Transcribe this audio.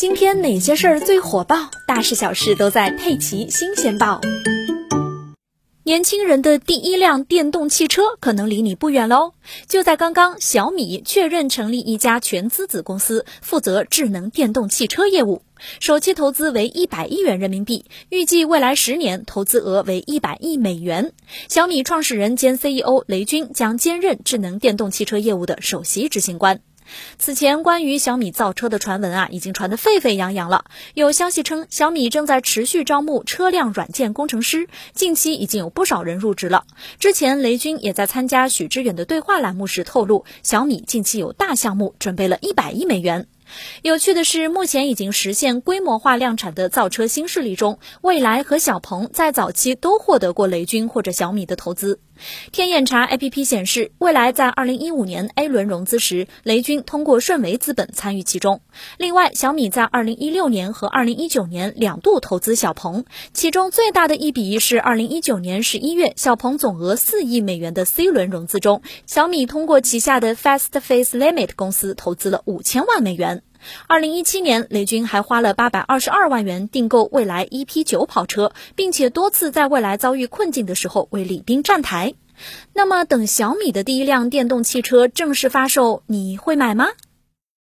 今天哪些事儿最火爆？大事小事都在《佩奇新鲜报》。年轻人的第一辆电动汽车可能离你不远喽！就在刚刚，小米确认成立一家全资子公司，负责智能电动汽车业务，首期投资为一百亿元人民币，预计未来十年投资额为一百亿美元。小米创始人兼 CEO 雷军将兼任智能电动汽车业务的首席执行官。此前，关于小米造车的传闻啊，已经传得沸沸扬扬了。有消息称，小米正在持续招募车辆软件工程师，近期已经有不少人入职了。之前，雷军也在参加许知远的对话栏目时透露，小米近期有大项目，准备了一百亿美元。有趣的是，目前已经实现规模化量产的造车新势力中，蔚来和小鹏在早期都获得过雷军或者小米的投资。天眼查 APP 显示，蔚来在2015年 A 轮融资时，雷军通过顺为资本参与其中。另外，小米在2016年和2019年两度投资小鹏，其中最大的一笔是2019年11月，小鹏总额4亿美元的 C 轮融资中，小米通过旗下的 Fast Face Limit 公司投资了五千万美元二零一七年，雷军还花了八百二十二万元订购蔚来 EP 九跑车，并且多次在蔚来遭遇困境的时候为李斌站台。那么，等小米的第一辆电动汽车正式发售，你会买吗？